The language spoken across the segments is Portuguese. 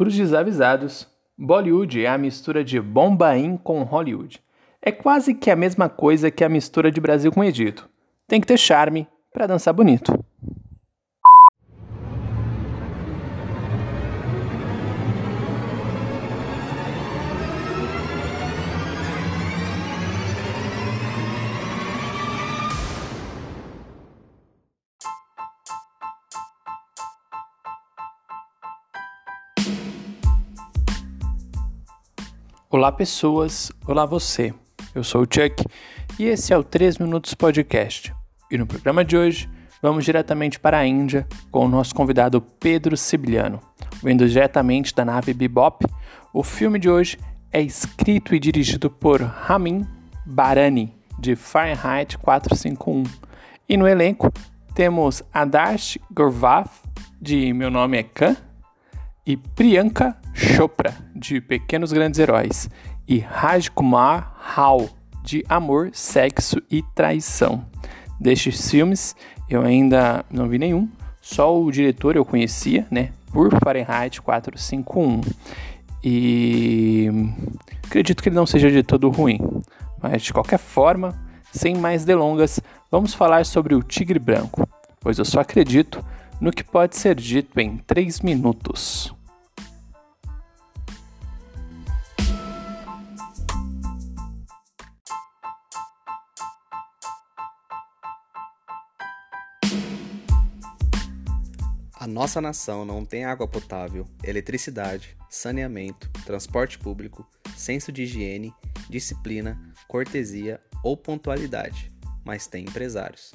Para os desavisados, Bollywood é a mistura de Bombaim com Hollywood. É quase que a mesma coisa que a mistura de Brasil com Egito. Tem que ter charme para dançar bonito. Olá, pessoas. Olá, você. Eu sou o Chuck e esse é o 3 Minutos Podcast. E no programa de hoje, vamos diretamente para a Índia com o nosso convidado Pedro Sibiliano. Vindo diretamente da nave Bebop, o filme de hoje é escrito e dirigido por Ramin Barani, de Fahrenheit 451. E no elenco temos Adarsh Gorvath, de Meu Nome é Khan, e Priyanka Chopra, de Pequenos Grandes Heróis, e Rajkumar Rao, de Amor, Sexo e Traição. Destes filmes, eu ainda não vi nenhum, só o diretor eu conhecia, né, por Fahrenheit 451. E acredito que ele não seja de todo ruim, mas de qualquer forma, sem mais delongas, vamos falar sobre o Tigre Branco, pois eu só acredito no que pode ser dito em 3 minutos. A nossa nação não tem água potável, eletricidade, saneamento, transporte público, senso de higiene, disciplina, cortesia ou pontualidade, mas tem empresários.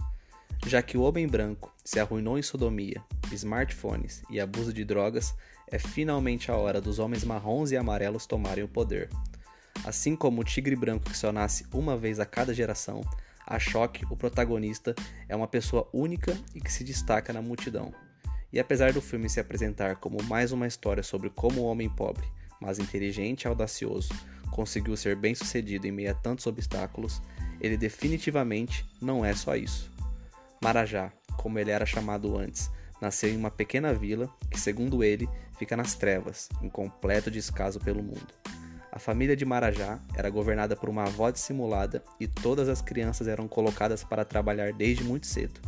Já que o homem branco se arruinou em sodomia, smartphones e abuso de drogas, é finalmente a hora dos homens marrons e amarelos tomarem o poder. Assim como o tigre branco que só nasce uma vez a cada geração, a Choque, o protagonista, é uma pessoa única e que se destaca na multidão. E apesar do filme se apresentar como mais uma história sobre como o homem pobre, mas inteligente e audacioso, conseguiu ser bem sucedido em meio a tantos obstáculos, ele definitivamente não é só isso. Marajá, como ele era chamado antes, nasceu em uma pequena vila que, segundo ele, fica nas trevas, em completo descaso pelo mundo. A família de Marajá era governada por uma avó dissimulada e todas as crianças eram colocadas para trabalhar desde muito cedo.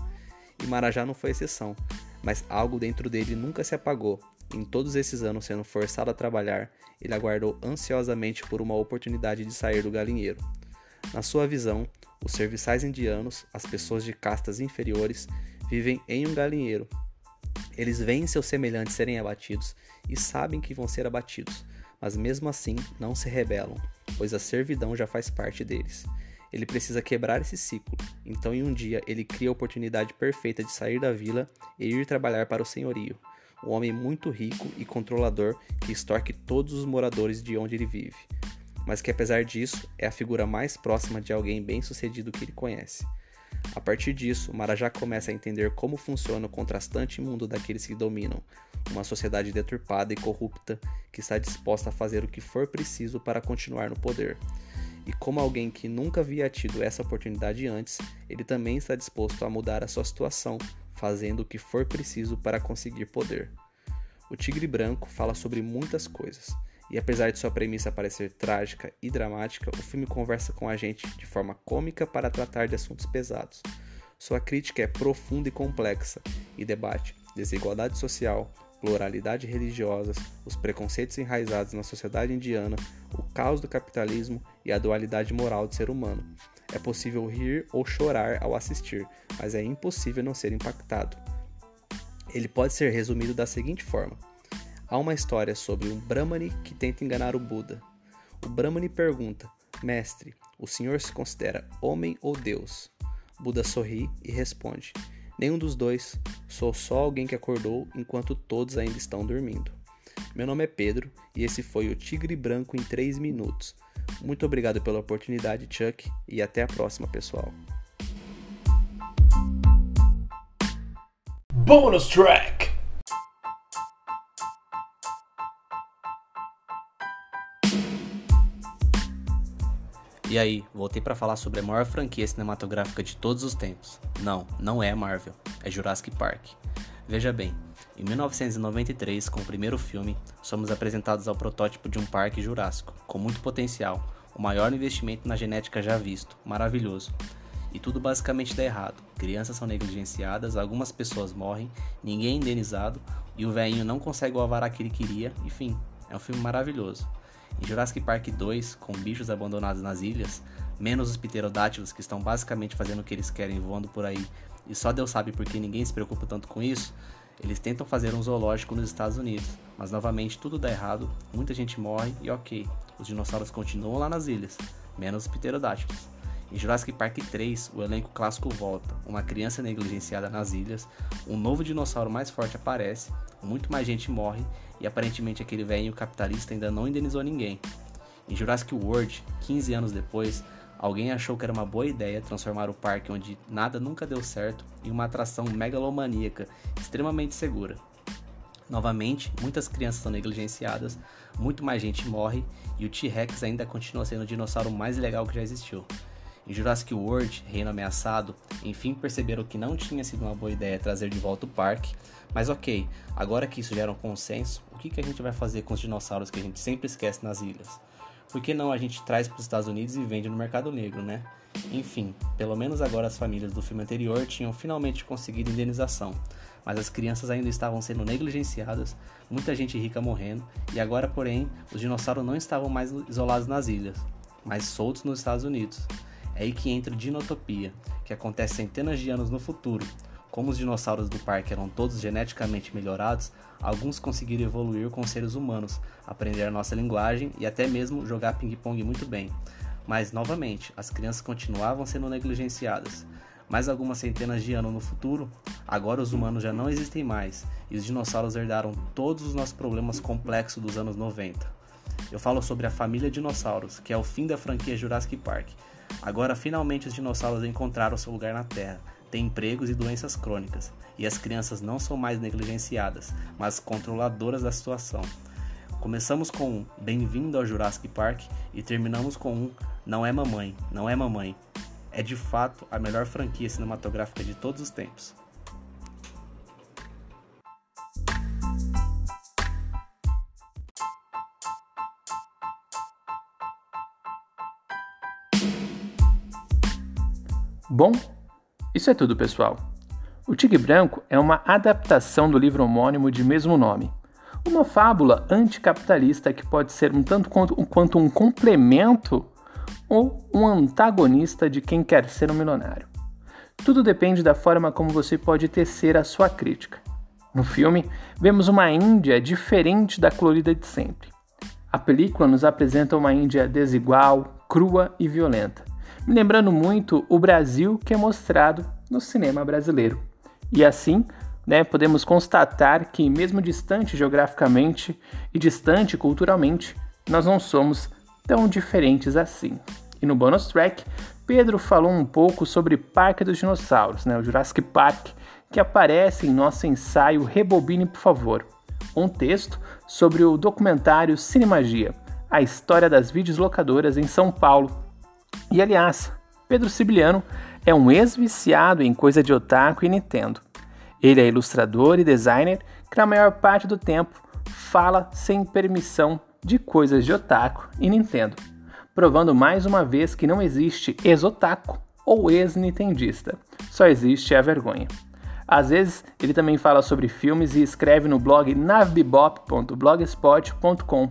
E Marajá não foi exceção, mas algo dentro dele nunca se apagou. Em todos esses anos sendo forçado a trabalhar, ele aguardou ansiosamente por uma oportunidade de sair do galinheiro. Na sua visão, os serviçais indianos, as pessoas de castas inferiores, vivem em um galinheiro. Eles veem seus semelhantes serem abatidos e sabem que vão ser abatidos, mas mesmo assim não se rebelam, pois a servidão já faz parte deles. Ele precisa quebrar esse ciclo, então em um dia ele cria a oportunidade perfeita de sair da vila e ir trabalhar para o senhorio, um homem muito rico e controlador que extorque todos os moradores de onde ele vive, mas que apesar disso é a figura mais próxima de alguém bem-sucedido que ele conhece. A partir disso, Marajá começa a entender como funciona o contrastante mundo daqueles que dominam, uma sociedade deturpada e corrupta que está disposta a fazer o que for preciso para continuar no poder. E como alguém que nunca havia tido essa oportunidade antes, ele também está disposto a mudar a sua situação, fazendo o que for preciso para conseguir poder. O Tigre Branco fala sobre muitas coisas, e apesar de sua premissa parecer trágica e dramática, o filme conversa com a gente de forma cômica para tratar de assuntos pesados. Sua crítica é profunda e complexa e debate desigualdade social, pluralidade religiosas, os preconceitos enraizados na sociedade indiana, o caos do capitalismo e a dualidade moral do ser humano. É possível rir ou chorar ao assistir, mas é impossível não ser impactado. Ele pode ser resumido da seguinte forma: há uma história sobre um Brahmani que tenta enganar o Buda. O Brahmani pergunta: Mestre, o senhor se considera homem ou Deus? Buda sorri e responde: Nenhum dos dois, sou só alguém que acordou enquanto todos ainda estão dormindo. Meu nome é Pedro e esse foi o Tigre Branco em 3 minutos. Muito obrigado pela oportunidade, Chuck, e até a próxima, pessoal. Bonus track! E aí, voltei para falar sobre a maior franquia cinematográfica de todos os tempos. Não, não é Marvel, é Jurassic Park. Veja bem, em 1993, com o primeiro filme, somos apresentados ao protótipo de um parque jurássico, com muito potencial, o maior investimento na genética já visto, maravilhoso. E tudo basicamente dá errado. Crianças são negligenciadas, algumas pessoas morrem, ninguém é indenizado e o velhinho não consegue o alvará que ele queria, enfim, é um filme maravilhoso. Em Jurassic Park 2, com bichos abandonados nas ilhas, menos os pterodátilos que estão basicamente fazendo o que eles querem voando por aí, e só Deus sabe porque ninguém se preocupa tanto com isso, eles tentam fazer um zoológico nos Estados Unidos, mas novamente tudo dá errado, muita gente morre e ok, os dinossauros continuam lá nas ilhas, menos os pterodátilos. Em Jurassic Park 3, o elenco clássico volta, uma criança negligenciada nas ilhas, um novo dinossauro mais forte aparece, muito mais gente morre e aparentemente aquele velho capitalista ainda não indenizou ninguém. Em Jurassic World, 15 anos depois, alguém achou que era uma boa ideia transformar o parque onde nada nunca deu certo em uma atração megalomaníaca extremamente segura. Novamente, muitas crianças são negligenciadas, muito mais gente morre e o T-Rex ainda continua sendo o dinossauro mais legal que já existiu. Em Jurassic World, Reino Ameaçado, enfim perceberam que não tinha sido uma boa ideia trazer de volta o parque, mas ok, agora que isso gera um consenso, o que, que a gente vai fazer com os dinossauros que a gente sempre esquece nas ilhas? Por que não a gente traz para os Estados Unidos e vende no mercado negro, né? Enfim, pelo menos agora as famílias do filme anterior tinham finalmente conseguido indenização, mas as crianças ainda estavam sendo negligenciadas, muita gente rica morrendo, e agora, porém, os dinossauros não estavam mais isolados nas ilhas, mas soltos nos Estados Unidos. É aí que entra Dinotopia, que acontece centenas de anos no futuro, como os dinossauros do parque eram todos geneticamente melhorados, alguns conseguiram evoluir com seres humanos, aprender a nossa linguagem e até mesmo jogar ping-pong muito bem. Mas, novamente, as crianças continuavam sendo negligenciadas. Mais algumas centenas de anos no futuro, agora os humanos já não existem mais e os dinossauros herdaram todos os nossos problemas complexos dos anos 90. Eu falo sobre a família dinossauros, que é o fim da franquia Jurassic Park. Agora finalmente os dinossauros encontraram seu lugar na Terra têm empregos e doenças crônicas, e as crianças não são mais negligenciadas, mas controladoras da situação. Começamos com um Bem-vindo ao Jurassic Park e terminamos com um Não é Mamãe, Não é Mamãe. É de fato a melhor franquia cinematográfica de todos os tempos. Bom, isso é tudo, pessoal. O Tigre Branco é uma adaptação do livro homônimo de mesmo nome. Uma fábula anticapitalista que pode ser um tanto quanto, um complemento ou um antagonista de quem quer ser um milionário. Tudo depende da forma como você pode tecer a sua crítica. No filme, vemos uma Índia diferente da colorida de sempre. A película nos apresenta uma Índia desigual, crua e violenta me lembrando muito o Brasil que é mostrado no cinema brasileiro. E assim, né, podemos constatar que, mesmo distante geograficamente e distante culturalmente, nós não somos tão diferentes assim. E no bonus track, Pedro falou um pouco sobre Parque dos Dinossauros, né, o Jurassic Park, que aparece em nosso ensaio Rebobine, por favor. Um texto sobre o documentário Cinemagia, a história das videolocadoras em São Paulo, e aliás, Pedro Sibiliano é um ex-viciado em coisa de otaku e Nintendo. Ele é ilustrador e designer que na maior parte do tempo fala sem permissão de coisas de otaku e Nintendo, provando mais uma vez que não existe ex-otaku ou ex-nintendista, só existe a vergonha. Às vezes, ele também fala sobre filmes e escreve no blog navbibop.blogspot.com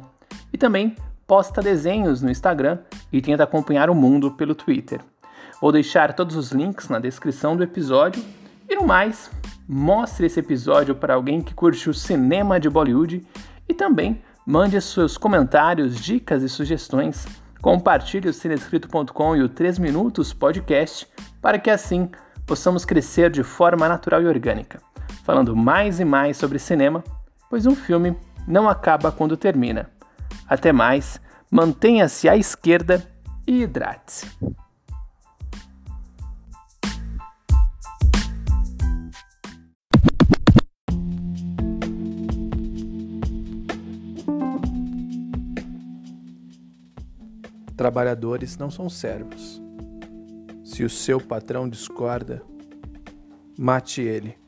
e também posta desenhos no Instagram e tenta acompanhar o mundo pelo Twitter. Vou deixar todos os links na descrição do episódio. E no mais, mostre esse episódio para alguém que curte o cinema de Bollywood e também mande seus comentários, dicas e sugestões. Compartilhe o cinescrito.com e o 3 Minutos Podcast para que assim possamos crescer de forma natural e orgânica, falando mais e mais sobre cinema, pois um filme não acaba quando termina. Até mais, mantenha-se à esquerda e hidrate-se. Trabalhadores não são servos. Se o seu patrão discorda, mate ele.